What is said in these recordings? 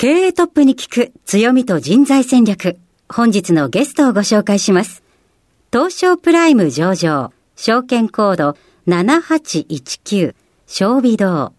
経営トップに聞く強みと人材戦略。本日のゲストをご紹介します。東証プライム上場。証券コード7819小微堂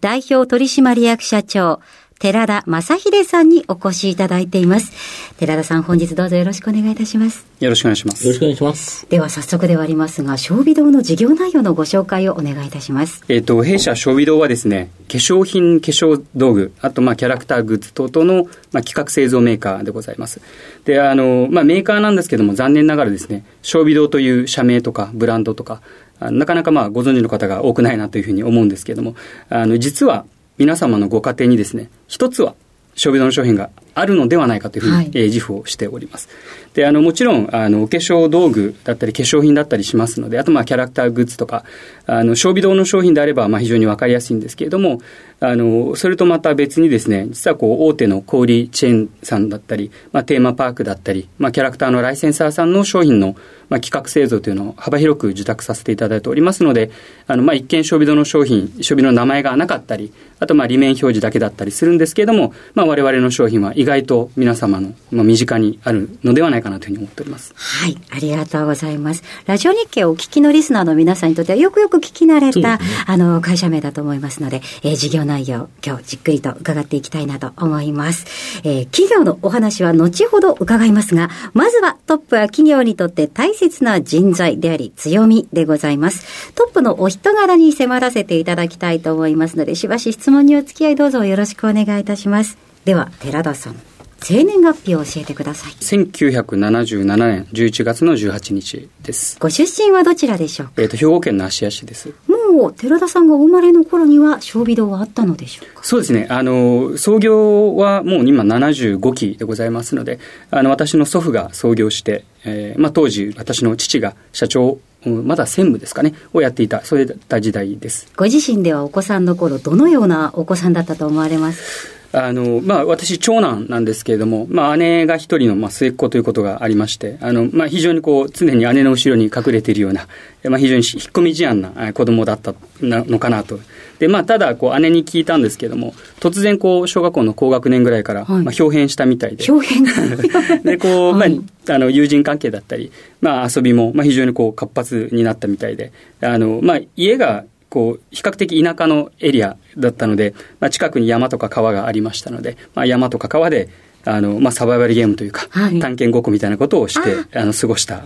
代表取締役社長。寺田正秀さんにお越しいただいています。寺田さん、本日どうぞよろしくお願いいたします。よろしくお願いします。よろしくお願いしますでは早速ではありますが、小微堂の事業内容のご紹介をお願いいたします。えっ、と、弊社小微堂はですね、化粧品、化粧道具、あと、まあ、キャラクターグッズ等々の、まあ、企画製造メーカーでございます。で、あの、まあ、メーカーなんですけども、残念ながらですね、小微堂という社名とか、ブランドとか、あなかなかまあ、ご存知の方が多くないなというふうに思うんですけれども、あの、実は、皆様のご家庭にですね、一つは、小微堂の商品があるのではないかというふうに、はいえー自負をしております。で、あの、もちろん、あの、お化粧道具だったり、化粧品だったりしますので、あと、まあ、キャラクターグッズとか、あの、小微堂の商品であれば、まあ、非常にわかりやすいんですけれども、あの、それとまた別にですね、実はこう、大手の小売チェーンさんだったり、まあ、テーマパークだったり、まあ、キャラクターのライセンサーさんの商品の、まあ、企画製造というのを幅広く受託させていただいておりますので、あの、まあ、一見小微堂の商品、小微堂の名前がなかったり、あと、まあ、利面表示だけだったりするんですけれども、まあ、我々の商品は意外と皆様の、まあ、身近にあるのではないかなというふうに思っております。はい、ありがとうございます。ラジオ日経をお聞きのリスナーの皆さんにとってはよくよく聞き慣れた、ねあの、会社名だと思いますので、えー事業内容、今日じっくりと伺っていきたいなと思います。えー企業のお話は後ほど伺いますが、まずはトップは企業にとって大切な人材であり強みでございます。トップのお人柄に迫らせていただきたいと思いますので、しばし質問にお付き合いどうぞよろしくお願いいたします。では、寺田さん、生年月日を教えてください。1977年11月の18日です。ご出身はどちらでしょうか？えっ、と、兵庫県の芦屋市です。もう寺田さんがお生まれの頃には小微堂はあったのでしょうか？そうですね。あの、創業はもう今75期でございますので、あの、私の祖父が創業して、えーまあ当時私の父が社長、うんまだ専務ですかね、をやっていた、そういった時代です。ご自身ではお子さんの頃どのようなお子さんだったと思われます？あの、まあ、私、長男なんですけれども、まあ、姉が一人の、まあ、末っ子ということがありまして、あの、まあ、非常にこう、常に姉の後ろに隠れているような、えまあ、非常に引っ込み思案なえ子供だったなのかなと。で、まあ、ただ、こう、姉に聞いたんですけれども、突然、こう、小学校の高学年ぐらいから、はいまあ、表変したみたいで。表変？で、こう、はいまあ、あの、友人関係だったり、まあ、遊びも、まあ、非常にこう、活発になったみたいで、あの、まあ、家が、こう、比較的田舎のエリアだったので、まあ、近くに山とか川がありましたので、まあ、山とか川で、あの、まあ、サバイバルゲームというか、はい。探検ごっこみたいなことをして、あの、過ごした、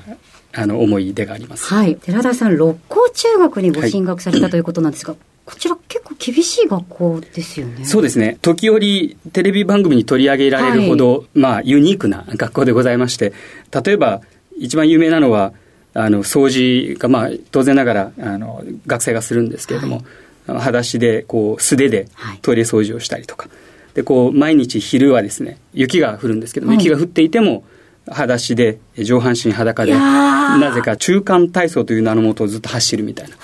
あの、思い出があります。はい。寺田さん六甲中学にご進学されたということなんですが、こちら結構厳しい学校ですよね。そうですね。時折、テレビ番組に取り上げられるほど、まあ、ユニークな学校でございまして、例えば、一番有名なのは、あの、掃除が、まあ、当然ながら、あの、学生がするんですけれども、裸足で、こう、素手ではい。トイレ掃除をしたりとか、で、こう、毎日昼はですね、雪が降るんですけども、はい。雪が降っていても、裸足で、上半身裸で、なぜか中間体操という名のもとをずっと走るみたいな。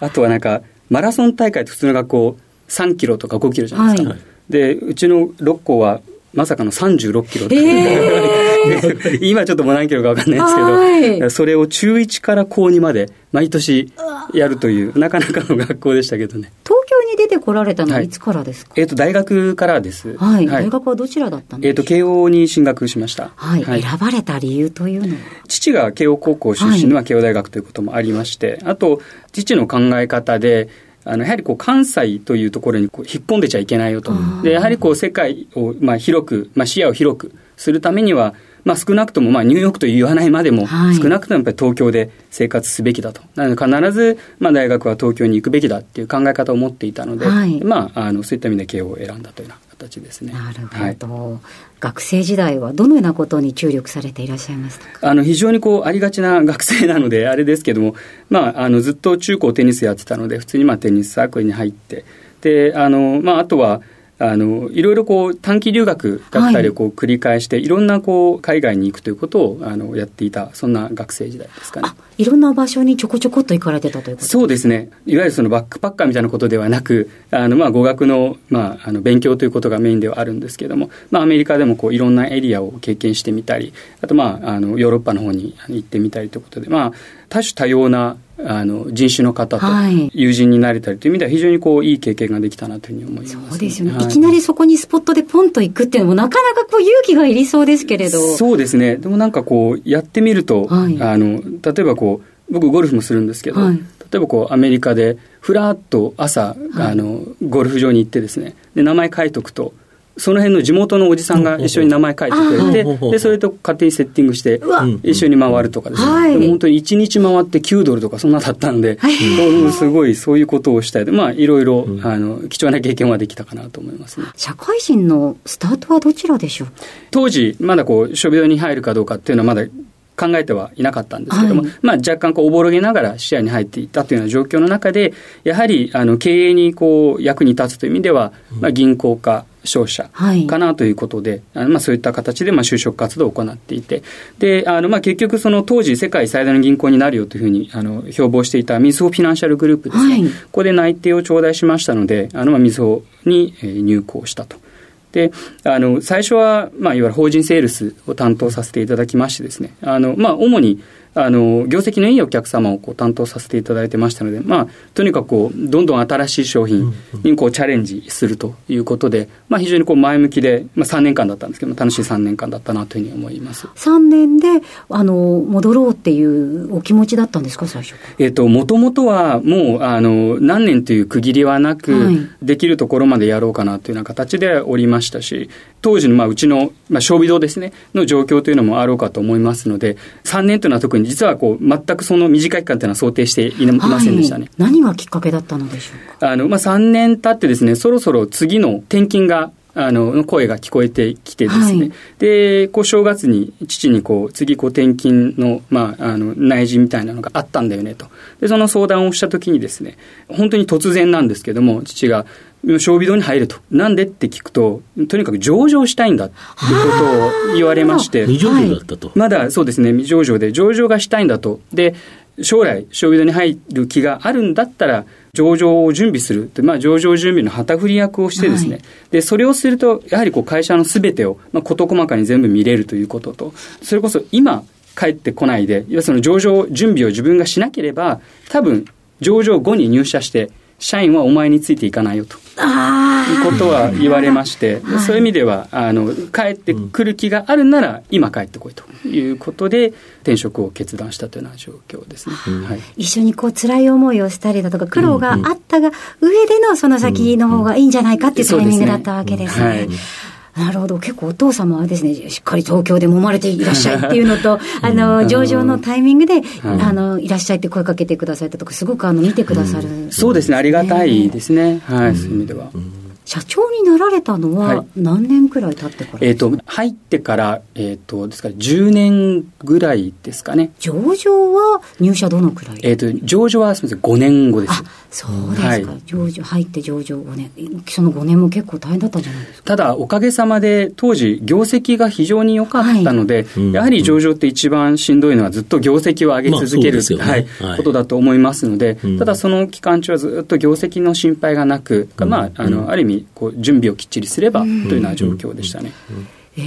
あとはなんか、マラソン大会って普通の学校3キロとか5キロじゃないですか。はい。で、うちの6校はまさかの36キロで。え 今ちょっともう何キロか分かんないですけど、はい。それを中1から高2まで毎年やるという、なかなかの学校でしたけどね。東京に出てこられたのははい。いつからですか？えっ、と、大学からです。はい、大学はどちらだったんえっ、と、ですか慶応に進学しました。はい、選ばれた理由というのは？父が慶応高校出身のは慶応大学ということもありまして、あと、父の考え方で、あの、やはりこう、関西というところにこう引っ込んでちゃいけないよと。で、やはりこう、世界を、まあ、広く、まあ、視野を広くするためには、まあ、少なくとも、まあ、ニューヨークと言わないまでも、はい少なくともやっぱり東京で生活すべきだと。なので、必ず、まあ、大学は東京に行くべきだっていう考え方を持っていたので、はいまあ、あの、そういった意味で慶応を選んだというような形ですね。なるはいほど、学生時代はどのようなことに注力されていらっしゃいましたか？あの非常にこうありがちな学生なので、あれですけども、まあ、あのずっと中高テニスやってたので、普通にまあテニスサークルに入って、であのまあ、あとはあのいろいろこう短期留学だったりをこう繰り返して、い、ろんなこう海外に行くということをあのやっていた、そんな学生時代ですかね。あ。いろんな場所にちょこちょこっと行かれてたということそうですね、いわゆるそのバックパッカーみたいなことではなく、あのまあ語学の,、まあ、あの勉強ということがメインではあるんですけれども、まあ、アメリカでもこういろんなエリアを経験してみたり、あと、まあ、あのヨーロッパの方に行ってみたりということで、まあ、多種多様なあの人種の方とはい。友人になれたりという意味では、非常にこういい経験ができたなというふうに思います、そうですよね、、はい。きなりそこにスポットでポンと行くっていうのもなかなかこう勇気がいりそうですけれど。そうですね、でもなんかこう、やってみると、はい。あの例えばこう、僕、ゴルフもするんですけど、はい。例えばこうアメリカで、ふらっと朝、あの、ゴルフ場に行ってですね、で名前書いとくと、その辺の地元のおじさんが一緒に名前書いてくれあて、ーでそれと勝手にセッティングして一緒に回るとかですね、はい。でも本当に1日回って9ドルとか、そんなだったんで、すごいそういうことをしたいで、まあ、いろいろ、あの貴重な経験はできたかなと思いますね。社会人のスタートはどちらでしょう？当時、まだこう、諸病に入るかどうかっていうのはまだ考えてはいなかったんですけども、はい。まあ若干こう、おぼろげながら視野に入っていったというような状況の中で、やはり、あの、経営にこう、役に立つという意味では、まあ銀行か、商社はい。かなということで、あのまあ、そういった形でまあ就職活動を行っていて、であのまあ結局、その当時、世界最大の銀行になるよというふうにあの標榜していたみずほフィナンシャルグループですね、はい。ここで内定を頂戴しましたので、あのまあみずほにえー入行したと。であの最初は、まあ、いわゆる法人セールスを担当させていただきましてですね、あのまあ、主にあの業績のいいお客様をこう担当させていただいてましたので、まあ、とにかくこうどんどん新しい商品にこうチャレンジするということで、まあ、非常にこう前向きで、まあ、3年間だったんですけども楽しい3年間だったなというふうに思います。3年であの戻ろうっていうお気持ちだったんですか最初えっと、もともとはもう、あの、何年という区切りはなく、はい。できるところまでやろうかなというような形でおりましたし、当時の、まあ、うちの、まあ、小微堂ですね、の状況というのもあろうかと思いますので、3年というのは特に実はこう、全くその短い期間というのは想定していませんでしたね。はい、何がきっかけだったのでしょうか？あの、まあ、3年経ってですね、そろそろ次の転勤が、あの、の声が聞こえてきてですね、はいで、こう、正月に父にこう、次こう、転勤の、まあ、あの、内示みたいなのがあったんだよねと。で、その相談をしたときにですね、本当に突然なんですけども、父が、小微堂に入ると。なんでって聞くと、とにかく上場したいんだっていうことを言われまして。未上場だったと。まだそうですね、未上場で、上場がしたいんだと。で、将来、小微堂に入る気があるんだったら、上場を準備するって、まあ、上場準備の旗振り役をしてですね、はいで、それをすると、やはりこう会社のすべてを、まあ、事細かに全部見れるということと、それこそ今、帰ってこないで、いわゆるその上場準備を自分がしなければ、多分、上場後に入社して、社員はお前についていかないよと。あいうことは言われまして、でそういう意味ではあの帰ってくる気があるなら今帰ってこいということで転職を決断したというような状況ですね。はい。一緒にこう辛い思いをしたりだとか苦労があったが上でのその先の方がいいんじゃないかっていうタイミングだったわけですね。はいなるほど。結構お父様はですね、しっかり東京で揉まれていらっしゃいっていうのと、あの、上場のタイミングで、あの、いらっしゃいって声かけてくださったとか、すごくあの、見てくださる。そうですね、ありがたいですね。はい、そういう意味では。社長になられたのははい何年くらい経ってからえっ、と、入ってから、えっ、と、ですから10年ぐらいですかね。上場は入社どのくらい？えっ、と、上場はすみません、5年後ですあ。そうですか、はい。上場入って上場5年。その5年も結構大変だったんじゃないですか？ただ、おかげさまで、当時、業績が非常に良かったので、はい。やはり上場って一番しんどいのは、ずっと業績を上げ続ける、ねはい。はい。ことだと思いますので、うん。ただ、その期間中はずっと業績の心配がなく、まあ、あのある意味こう、準備をきっちりすればというような状況でしたね。え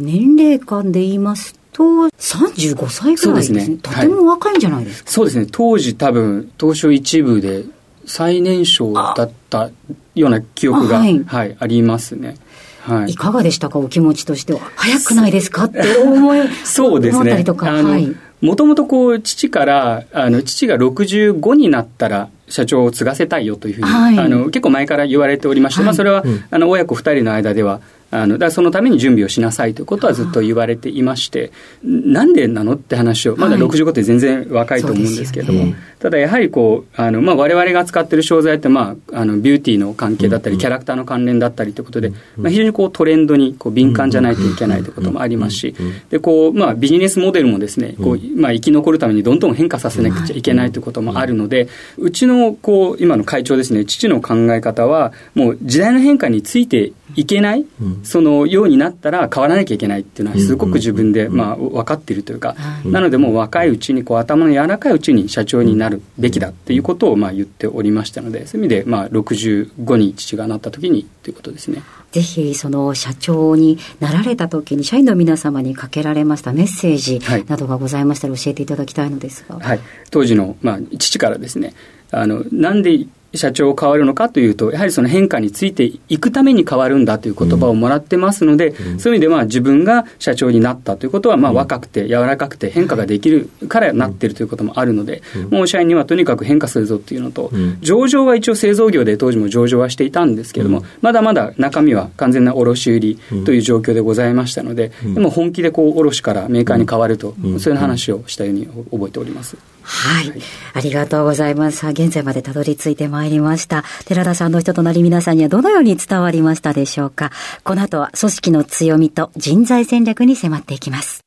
ー年齢間で言いますと35歳ぐらいですね。ね。とても若いんじゃないですか、そうですね、当時多分、東証一部で最年少だったような記憶が、あははいいありますね。はい。い、かがでしたか？お気持ちとしては早くないですか？って思い そうですね。思ったりとか？あのはい。もともとこう、父から、あの、父が65になったら、社長を継がせたいよというふうに、はい。あの、結構前から言われておりまして、はい。まあ、それは、うん。あの、親子二人の間では、あのだからそのために準備をしなさいということはずっと言われていまして、なんでなのって話を、まだ65って全然若いと思うんですけれども、はいね、ただやはりこう、あのまあ、我々が使っている商材って、まあ、あのビューティーの関係だったり、キャラクターの関連だったりということで、まあ、非常にこうトレンドにこう敏感じゃないといけないということもありますし、でこうまあ、ビジネスモデルもですねこう、まあ、生き残るためにどんどん変化させなくちゃいけないということもあるので、うちのこう今の会長ですね、父の考え方は、もう時代の変化についていけない、そのようになったら変わらなきゃいけないっていうのは、すごく自分で、まあ、分かっているというか、なので、もう若いうちにこう、頭の柔らかいうちに社長になるべきだっていうことをまあ言っておりましたので、そういう意味で、まあ、65に父がなった時にということですね。ぜひその社長になられた時に社員の皆様にかけられましたメッセージなどがございましたら教えていただきたいのですが、はい、当時の、まあ、父からですねあのなんで社長変わるのかというと、やはりその変化についていくために変わるんだという言葉をもらってますので、うん、そういう意味では自分が社長になったということは、まあ若くて柔らかくて変化ができるからなっているということもあるので、うん、もう社員にはとにかく変化するぞっていうのと、うん、上場は一応製造業で当時も上場はしていたんですけれども、まだまだ中身は完全な卸売という状況でございましたので、でも本気でこう卸からメーカーに変わると、そういう話をしたように覚えております。はい、はい、ありがとうございます。現在までたどり着いてまいりました。寺田さんの人となり皆さんにはどのように伝わりましたでしょうか。この後は組織の強みと人材戦略に迫っていきます。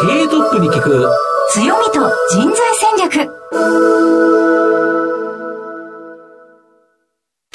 経営トップに聞く強みと人材戦略。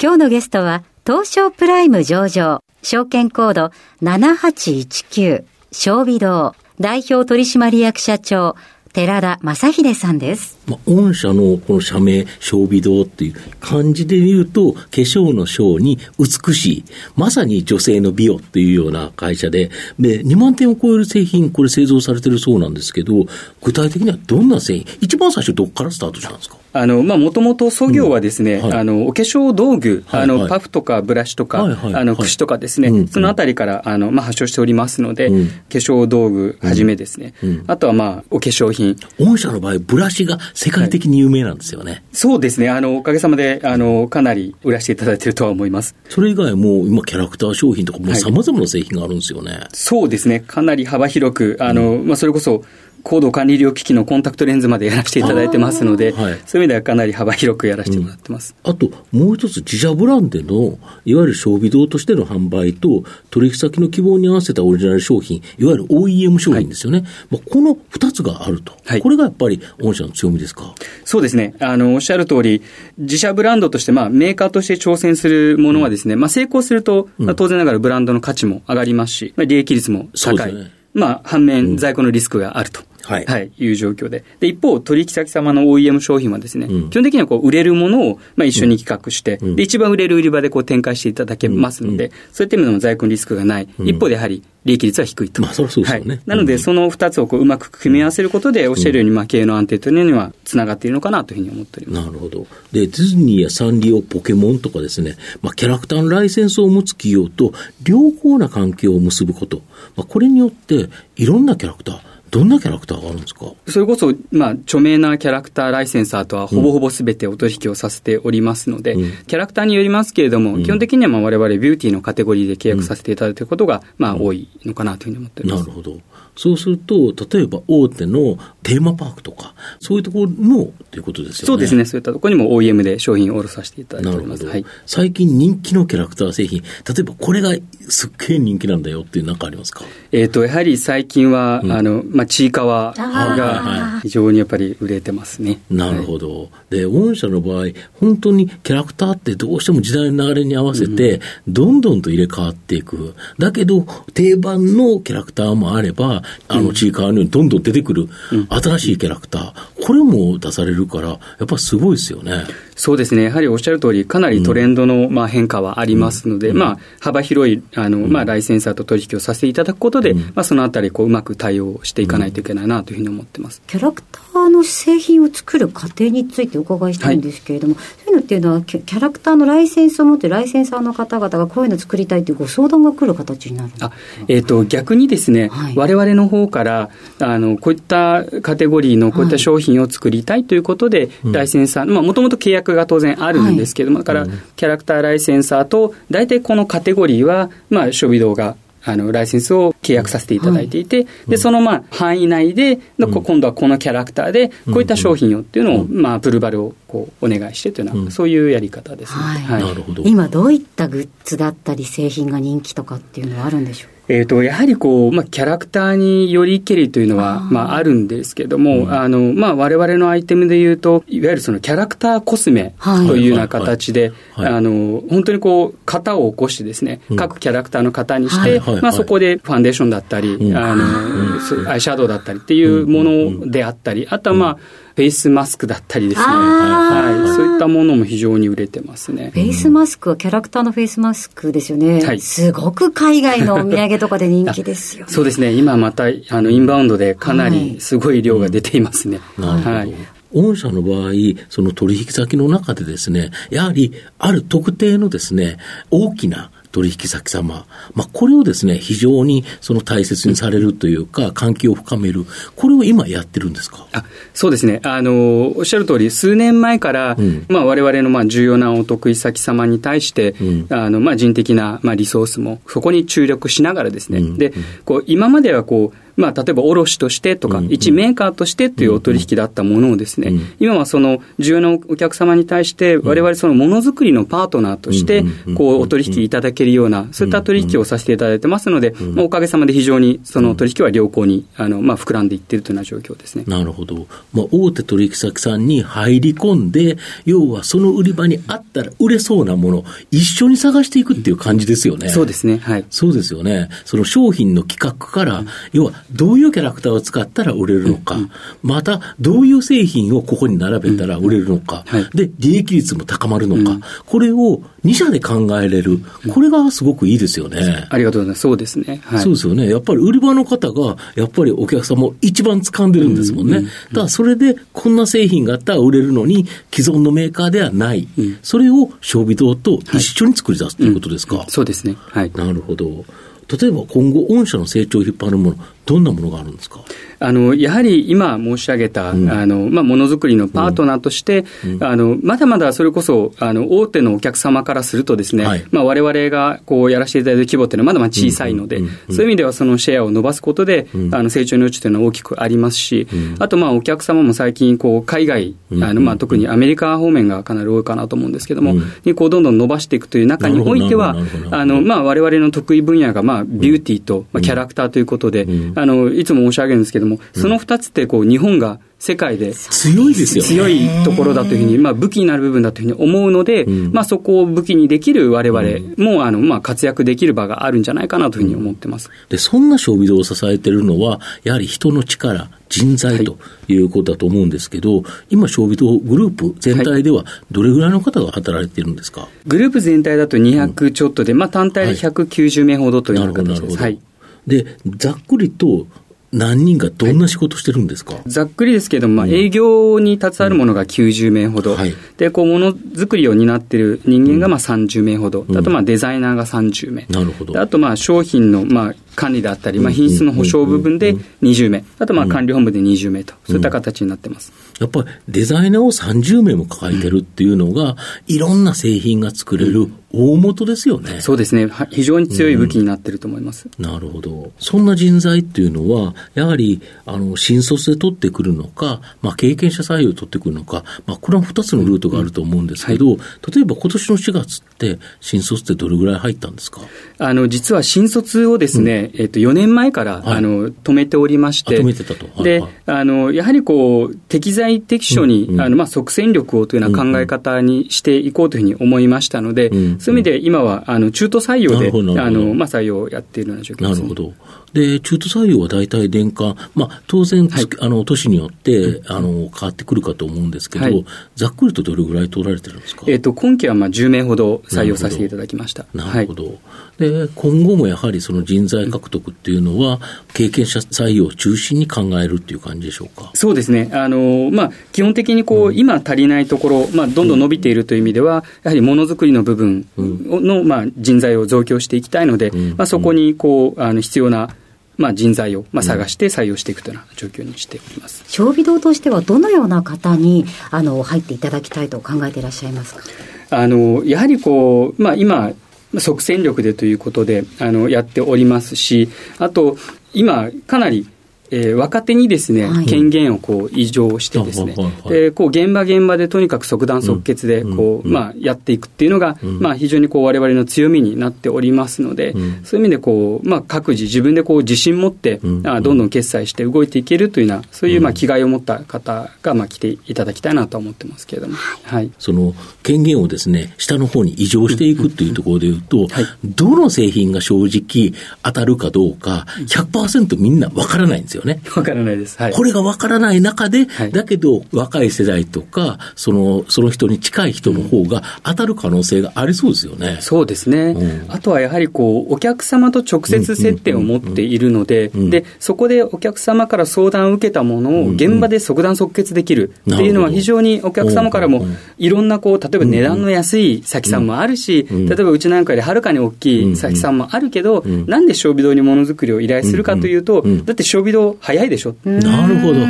今日のゲストは東証プライム上場証券コード7819小微堂代表取締役社長寺田正秀さんです。まあ、御社のこの社名、小美堂っていう漢字で言うと、化粧の章に美しい、まさに女性の美容っていうような会社で、で、2万点を超える製品、これ製造されてるそうなんですけど、具体的にはどんな製品、一番最初どこからスタートしたんですか？あの、まあ、もともと創業はですね、うんはい、あの、お化粧道具、はい、あの、パフとかブラシとか、はいはい、あの、櫛とかですね、はい、そのあたりから、あの、まあ、発祥しておりますので、うん、化粧道具はじめですね、うん、あとはまあ、お化粧品。御社の場合、ブラシが世界的に有名なんですよね。そうですね、あの、おかげさまで、あの、かなり売らせていただいているとは思います。それ以外も、今、キャラクター商品とか、もう様々な製品があるんですよね。そうですね、かなり幅広く、あの、まあ、それこそ、高度管理医療機器のコンタクトレンズまでやらせていただいてますので、はい、そういう意味ではかなり幅広くやらせてもらってます。うん、あと、もう一つ自社ブランドの、いわゆる小微堂としての販売と、取引先の希望に合わせたオリジナル商品、いわゆる OEM 商品ですよね。はい、まあ、この二つがあると。はい、これがやっぱり御社の強みですか？そうですね。あの、おっしゃる通り、自社ブランドとして、まあ、メーカーとして挑戦するものはですね、うん、まあ、成功すると、まあ、当然ながらブランドの価値も上がりますし、まあ、利益率も高い。ね、まあ、反面、在庫のリスクがあると。はい、はい、いう状況で。で、一方、取引先様の OEM 商品はですね、うん、基本的にはこう売れるものをまあ一緒に企画して、うん、で、一番売れる売り場でこう展開していただけますので、うん、そういった意味でも在庫のリスクがない。一方でやはり、利益率は低いと。まあ、そそうですよね。はい、なので、その二つをこううまく組み合わせることで、おっしゃるように、まあ、経営の安定というのにはつながっているのかなというふうに思っております。なるほど。で、ディズニーやサンリオ、ポケモンとかですね、まあ、キャラクターのライセンスを持つ企業と良好な関係を結ぶこと。まあ、これによって、いろんなキャラクター、どんなキャラクターがあるんですか？それこそ、まあ、著名なキャラクターライセンサーとはほぼほぼすべてお取引をさせておりますので、うん、キャラクターによりますけれども、うん、基本的にはまあ我々ビューティーのカテゴリーで契約させていただいていることが、まあ、多いのかなというふうに思っております。なるほど。そうすると、例えば大手のテーマパークとか、そういうところのということですよね。そうですね。そういったところにも OEM で商品を卸させていただいております。はい、最近人気のキャラクター製品、例えばこれがすっげえ人気なんだよっていう何かありますか？えっ、と、やはり最近は、うん、あの、まあ、ちいかわが非常にやっぱり売れてますね。なるほど。はい、で、御社の場合、本当にキャラクターってどうしても時代の流れに合わせて、どんどんと入れ替わっていく。だけど、定番のキャラクターもあれば、あの、ちいかわのようにどんどん出てくる新しいキャラクター、これも出されるから、やっぱすごいですよね。そうですね。やはりおっしゃる通り、かなりトレンドの、まあ、変化はありますので、うん、まあ、幅広い、あの、まあ、ライセンサーと取引をさせていただくことで、うん、まあ、そのあたり、こう、うまく対応していかないといけないなというふうに思ってます。キャラクターの製品を作る過程についてお伺いしたいんですけれども、はい、いうのっていうのは、キャラクターのライセンスを持ってライセンサーの方々がこういうの作りたいというご相談が来る形になるあ、えっ、ー、と、逆にですね、はい、我々の方から、あの、こういったカテゴリーのこういった商品品を作りたいということで、ライセンサー、まあ、もともと契約が当然あるんですけども、はい、だから、キャラクターライセンサーと、大体このカテゴリーは、まあ、小微動画、あの、ライセンスを契約させていただいていて、はい、で、その、まあ、範囲内で、うん、今度はこのキャラクターで、こういった商品をっていうのを、うん、まあ、アプルバルをこう、お願いしてというのは、そういうやり方ですね。はい。なるほど。今、どういったグッズだったり、製品が人気とかっていうのはあるんでしょうえっ、ー、と、やはりこう、まあ、キャラクターによりけりというのは、まあ、あるんですけども、うん、あの、まあ、我々のアイテムで言うと、いわゆるそのキャラクターコスメというような形で、あの、本当にこう、型を起こしてですね、うん、各キャラクターの型にして、はい、まあ、そこでファンデーションだったり、うん、あの、アイシャドウだったりっていうものであったり、あとはまあ、フェイスマスクだったりですね、はい、そういったものも非常に売れてますね。フェイスマスクはキャラクターのフェイスマスクですよね。はい、すごく海外のお土産とかで人気ですよ、ね、そうですね。今また、あの、インバウンドでかなりすごい量が出ていますね。はい。御社の場合、その取引先の中でですね、やはりある特定のですね、大きな取引先様、まあ、これをですね、非常にその大切にされるというか、関係を深める、これを今やってるんですか？あそうですね。あの、おっしゃる通り、数年前から、うん、まあ、我々のまあ重要なお得意先様に対して、うん、あの、まあ、人的なまあリソースもそこに注力しながらですね、うん、で、こう、今まではこう、まあ、例えば卸としてとか、一メーカーとしてというお取引だったものをですね、今はその重要なお客様に対して、我々そのものづくりのパートナーとして、こう、お取引いただけるような、そういった取引をさせていただいてますので、まあ、おかげさまで非常にその取引は良好に、あの、まあ、膨らんでいっているというような状況ですね。なるほど。まあ、大手取引先さんに入り込んで、要はその売り場にあったら売れそうなもの、一緒に探していくっていう感じですよね。そうですね。はい。そうですよね。その商品の企画から、要はどういうキャラクターを使ったら売れるのか、うんうん、またどういう製品をここに並べたら売れるのか、うんはい、で、利益率も高まるのか、うん、これを2社で考えれる、これがすごくいいですよね。ありがとうございます。そうですね。はい、そうですよね。やっぱり売り場の方が、やっぱりお客様を一番掴んでるんですもんね。だからそれでこんな製品があったら売れるのに、既存のメーカーではない、それを小微堂と一緒に作り出すということですか。そうですね。はい。なるほど。例えば今後、御社の成長を引っ張るもの、どんなものがあるんですか？あのやはり今申し上げた、うん、あのまあ、ものづくりのパートナーとして、うん、あのまだまだそれこそあの大手のお客様からするとですね、はい。まあ、我々がこうやらせていただいてる規模っていうのはまだまだ小さいので、そういう意味ではそのシェアを伸ばすことで、あの成長の余地というのは大きくありますし、あとまあお客様も最近こう海外、あのまあ特にアメリカ方面がかなり多いかなと思うんですけれども、にこうどんどん伸ばしていくという中においては、あのまあ我々の得意分野がまあビューティーと、まあ、キャラクターということで、あのいつも申し上げるんですけれども、その2つってこう日本が世界で強いですよ、強いところだというふうに、まあ、武器になる部分だというふうに思うので、うん、まあ、そこを武器にできるわれわれも、あのまあ、活躍できる場があるんじゃないかなというふうに思ってます、でそんな小微堂を支えているのは、やはり人の力、人材ということだと思うんですけど、はい、今、小微堂グループ全体では、どれぐらいの方が働いているんですか、はい、グループ全体だと200ちょっとで、まあ、単体で190名ほどというような形です。はい、でざっくりと何人がどんな仕事してるんですか、はい、ざっくりですけれども、まあ、営業に携わるものが90名ほど、うん。はい、でこうものづくりを担っている人間がまあ30名ほど、うん、あとまあデザイナーが30名、なるほど。あとまあ商品のまあ管理であったり、まあ、品質の保証部分で20名、あとまあ管理本部で20名と、そういった形になってます。やっぱりデザイナーを30名も抱えてるっていうのが、いろんな製品が作れる大元ですよね。そうですね。非常に強い武器になってると思います。うん、なるほど。そんな人材っていうのは、やはり、あの、新卒で取ってくるのか、まあ、経験者採用取ってくるのか、まあ、これは2つのルートがあると思うんですけど、うんはい、例えば今年の4月って、新卒ってどれぐらい入ったんですか？あの、実は新卒をですね、えっと、4年前から、はい、あの止めておりまして、止めてたと、はい、であのやはりこう適材適所に、うんうん、あのまあ、即戦力をというような考え方にしていこうというふうに思いましたので、うん。うん、そういう意味で今はあの中途採用であの、まあ、採用をやっているような状況です、ね、なるほどで、中途採用は大体年間、まあ、当然、はい、あの、年によって、あの、変わってくるかと思うんですけど、はい、ざっくりとどれぐらい取られてるんですか？えっ、と、今期はまあ10名ほど採用させていただきました。なるほど。はい、で、今後もやはりその人材獲得っていうのは、経験者採用を中心に考えるっていう感じでしょうか？そうですね。あの、まあ、基本的にこう、うん、今足りないところ、まあ、どんどん伸びているという意味では、やはりものづくりの部分の、まあ、人材を増強していきたいので、まあ、そこにこう、あの、必要なまあ、人材を、まあ、探して採用していくというような状況にしております。小微堂としてはどのような方に、あの、入っていただきたいと考えていらっしゃいますか？あの、やはりこう、まあ、今、即戦力でということで、あの、やっておりますし、あと、今、かなり、えー、若手にですね、はい、権限をこう移譲してですね、でこう現場現場でとにかく即断即決でこう、まあ、やっていくっていうのが、まあ、非常にこう我々の強みになっておりますので、そういう意味でこう、まあ、各自自分でこう自信持って、あどんどん決済して動いていけるというようなそういうまあ気概を持った方がまあ来ていただきたいなと思ってますけれども、はい、その権限をですね下の方に移譲していくというところでいうと、はい、どの製品が正直当たるかどうか100%みんなわからないんですよね。わからないです。はい、これがわからない中で、はい、だけど若い世代とか、その、その人に近い人の方が当たる可能性がありそうですよね。うん、そうですね、うん。あとはやはりこう、お客様と直接接点を持っているので、で、そこでお客様から相談を受けたものを現場で即断即決できるっていうのは非常にお客様からもいろんなこう、例えば値段の安い先さんもあるし、例えばうちなんかではるかに大きい先さんもあるけど、なんで小微堂にものづくりを依頼するかというと、だって小微堂早いでしょ？なるほど。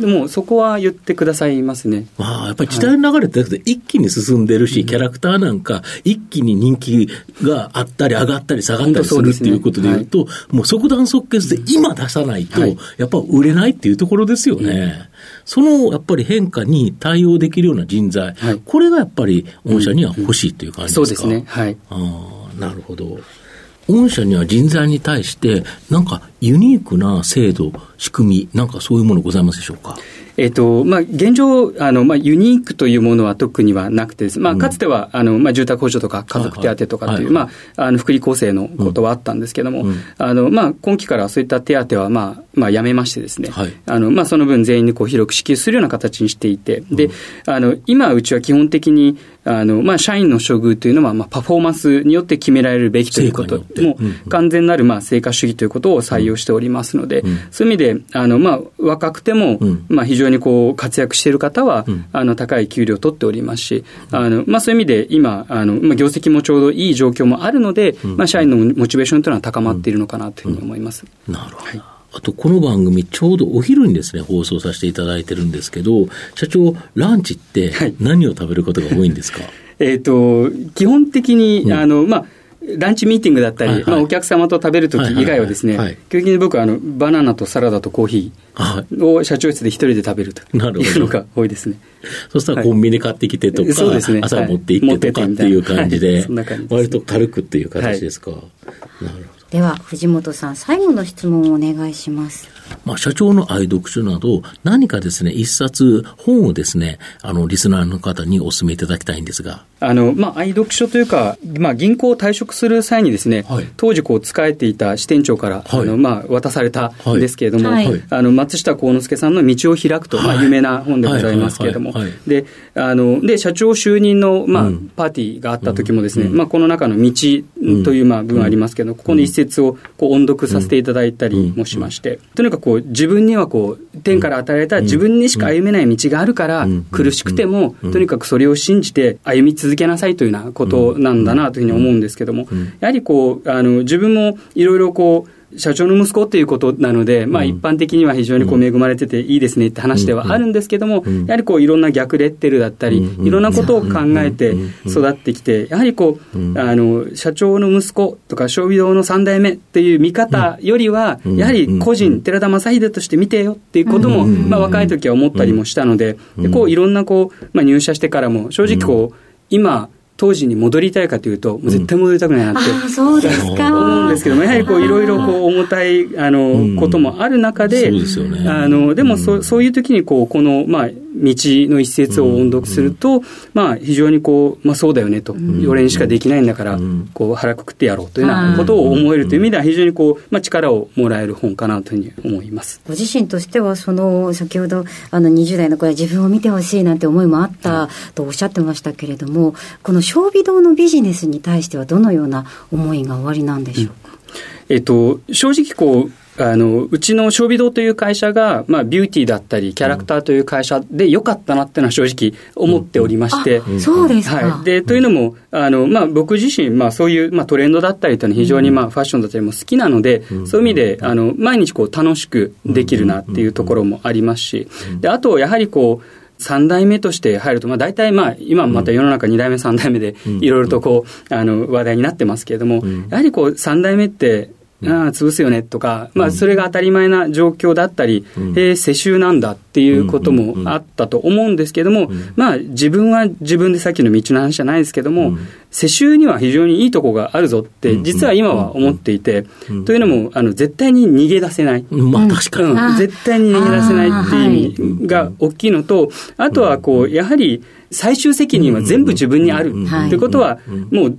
でもそこは言ってくださいますね。ああ、やっぱり時代の流れって一気に進んでるし、はい、キャラクターなんか一気に人気があったり上がったり下がったりするっていうことでいうと、うねはい、もう即断即決で今出さないと、やっぱ売れないっていうところですよね。そのやっぱり変化に対応できるような人材、はい、これがやっぱり御社には欲しいという感じですか、うんうん、そうですね。はい。ああ、なるほど。御社には人材に対して、なんかユニークな制度、仕組み、なんかそういうものございますでしょうか？えっ、と、まあ、現状、あの、まあ、ユニークというものは特にはなくてです、まあ、かつては、あの、まあ、住宅補助とか家族手当とかっていう、まあ、あの、福利厚生のことはあったんですけども、あの、まあ、今期からそういった手当は、まあ、まあ、やめましてですね、はい、あの、まあ、その分全員にこう広く支給するような形にしていて、で、あの、今、うちは基本的に、あの、まあ、社員の処遇というのは、まあ、パフォーマンスによって決められるべきということ、もう、完全なる、まあ、成果主義ということを採用しておりますので、うん、そういう意味で、あの、まあ、若くても、うん、まあ、非常にこう、活躍している方は、うん、あの、高い給料を取っておりますし、あの、まあ、そういう意味で、今、あの、まあ、業績もちょうどいい状況もあるので、まあ、社員のモチベーションというのは高まっているのかなというふうに思います。なるほど。はい。あと、この番組、ちょうどお昼にですね、放送させていただいてるんですけど、社長、ランチって何を食べることが多いんですか、は いえっ、と、基本的に、あの、まあ、ランチミーティングだったり、はいはい、まあ、お客様と食べるとき以外はですね、基本的に僕はあのバナナとサラダとコーヒーを社長室で一人で食べるというのが多いですね。そしたらコンビニ買ってきてとか、はいね、朝持って行ってとかっていう感じで、割と軽くっていう形ですか。なるほど。では、藤本さん、最後の質問をお願いします。まあ、社長の愛読書など、何かですね、一冊本をですね、あの、リスナーの方にお勧めいただきたいんですが。あの、まあ、愛読書というか、まあ、銀行を退職する際にですね、はい、当時こう、仕えていた支店長から、はい、あの、まあ、渡されたんですけれども、はい、あの、松下幸之助さんの道を開くと、まあ、有名な本でございますけれども、で、あの、で、社長就任の、まあ、うん、パーティーがあった時もですね、うん、まあ、この中の道という、まあ、文ありますけど、ここの一節を、こう、音読させていただいたりもしまして、とにかくこう、自分にはこう、天から与えられた自分にしか歩めない道があるから、苦しくても、とにかくそれを信じて歩み続けなさいというようなことなんだなというふうに思うんですけども、やはりこう、あの、自分もいろいろこう、社長の息子っていうことなので、まあ、一般的には非常にこう恵まれてていいですねって話ではあるんですけども、やはりこういろんな逆レッテルだったり、いろんなことを考えて育ってきて、やはりこう、あの社長の息子とか、小微堂の3代目っていう見方よりは、やはり個人、寺田正秀として見てよっていうことも、まあ、若い時は思ったりもしたので、でこういろんなこう、まあ、入社してからも、正直こう、今、当時に戻りたいかというと、もう絶対戻りたくないなって、うん、そうですか。思うんですけども、やはりこういろいろこう重たいあの、こともある中で、であのでもそそういう時にこうこのまあ道の一節を音読すると、まあ非常にこうまあそうだよねと、俺にしかできないんだから、こう腹くくってやろうというようなことを思えるという意味では非常にこうまあ力をもらえる本かなというふうに思います。ご自身としてはその先ほどあの20代の頃自分を見てほしいなんて思いもあったとおっしゃってましたけれども、この小微堂のビジネスに対してはどのような思いがおありなんでしょうか、うん、えっと、正直こうあの、うちの小美堂という会社が、まあ、ビューティーだったり、キャラクターという会社で良かったなっていうのは正直思っておりまして。うん、そうですか。はい。で、というのも、あの、まあ、僕自身、まあ、そういう、まあ、トレンドだったりというのは非常に、まあ、ファッションだったりも好きなので、そういう意味で、あの、毎日こう、楽しくできるなっていうところもありますし、で、あと、やはりこう、3代目として入ると、まあ、大体、まあ、今また世の中2代目、3代目で、いろいろとこう、あの、話題になってますけれども、やはりこう、3代目って、ああ、潰すよねとか、まあ、それが当たり前な状況だったり、うん、えー、世襲なんだっていうこともあったと思うんですけども、まあ、自分は自分でさっきの道の話じゃないですけども、世襲には非常にいいとこがあるぞって、実は今は思っていて、というのも、あの、絶対に逃げ出せない。まあ、確かに。絶対に逃げ出せないっていう意味が大きいのと、あとは、こう、やはり、最終責任は全部自分にあるってことは、もう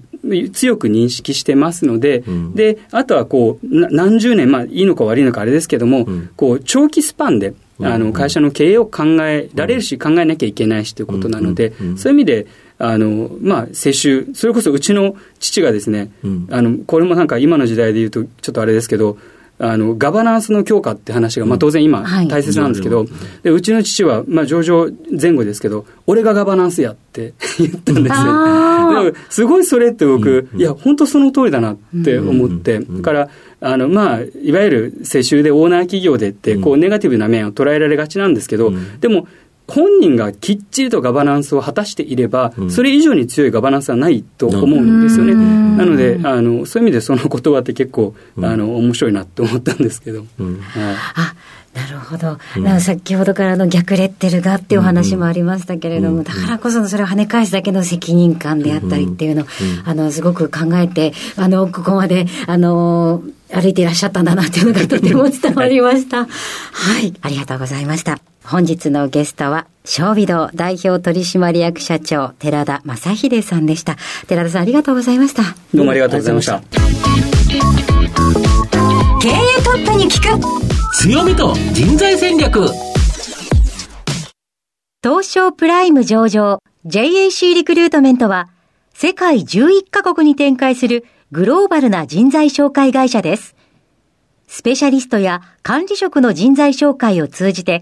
強く認識してますので、うん、で、あとはこう、何十年、まあいいのか悪いのかあれですけども、うん、こう、長期スパンで、あの、会社の経営を考えられるし、考えなきゃいけないしということなので、そういう意味で、あの、まあ、世襲、それこそうちの父がですね、あの、これもなんか今の時代で言うと、ちょっとあれですけど、あのガバナンスの強化って話が、まあ、当然今、大切なんですけど、はい、でうちの父は、まあ、上場前後ですけど、俺がガバナンスやって 言ったんですよ。すごいそれって僕、いや、本当その通りだなって思って、だからあの、まあ、いわゆる世襲でオーナー企業でって、こう、ネガティブな面を捉えられがちなんですけど、でも、本人がきっちりとガバナンスを果たしていれば、それ以上に強いガバナンスはないと思うんですよね。なのであの、そういう意味でその言葉って結構、あの面白いなって思ったんですけど。はい。あなるほど、うん、先ほどからの逆レッテルがっていうお話もありましたけれども、うん。うん、だからこそそれを跳ね返すだけの責任感であったりっていうのを、あのすごく考えてあのここまであの歩いていらっしゃったんだなっていうのがとても伝わりました。はい、ありがとうございました。本日のゲストは、小美堂代表取締役社長、寺田正秀さんでした。寺田さんありがとうございました。どうもありがとうございました。経営トップに聞く強みと人材戦略東証プライム上場 JAC リクルートメントは世界11カ国に展開するグローバルな人材紹介会社です。スペシャリストや管理職の人材紹介を通じて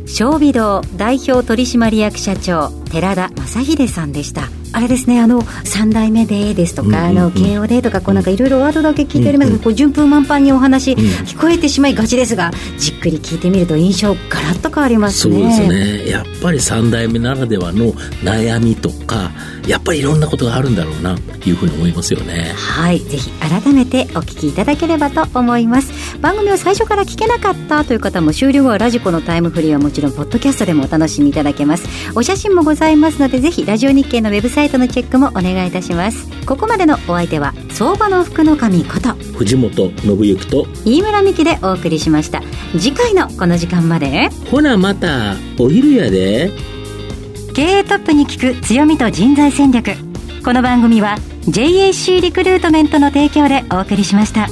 小美堂代表取締役社長寺田正秀さんでした。あれですねあの3代目でですとか、うんうんうん、あの慶応でとかこうなんかいろいろワードだけ聞いておりますけど、うん。うん、こう順風満帆にお話、聞こえてしまいがちですがじっくり聞いてみると印象ガラッと変わりますね。そうですね。やっぱり3代目ならではの悩みとかやっぱりいろんなことがあるんだろうなというふうに思いますよね。はい。ぜひ改めてお聞きいただければと思います。番組を最初から聞けなかったという方も終了後はラジコのタイムフリーはもちろんポッドキャストでもお楽しみいただけます。お写真もございますのでぜひラジオ日経のウェブサイトのチェックもお願いいたします。ここまでのお相手は相場の福の神こと藤本信之と飯村美希でお送りしました。次回のこの時間までほなまたお昼やで。経営トップに聞く強みと人材戦略。この番組は JAC リクルートメントの提供でお送りしました。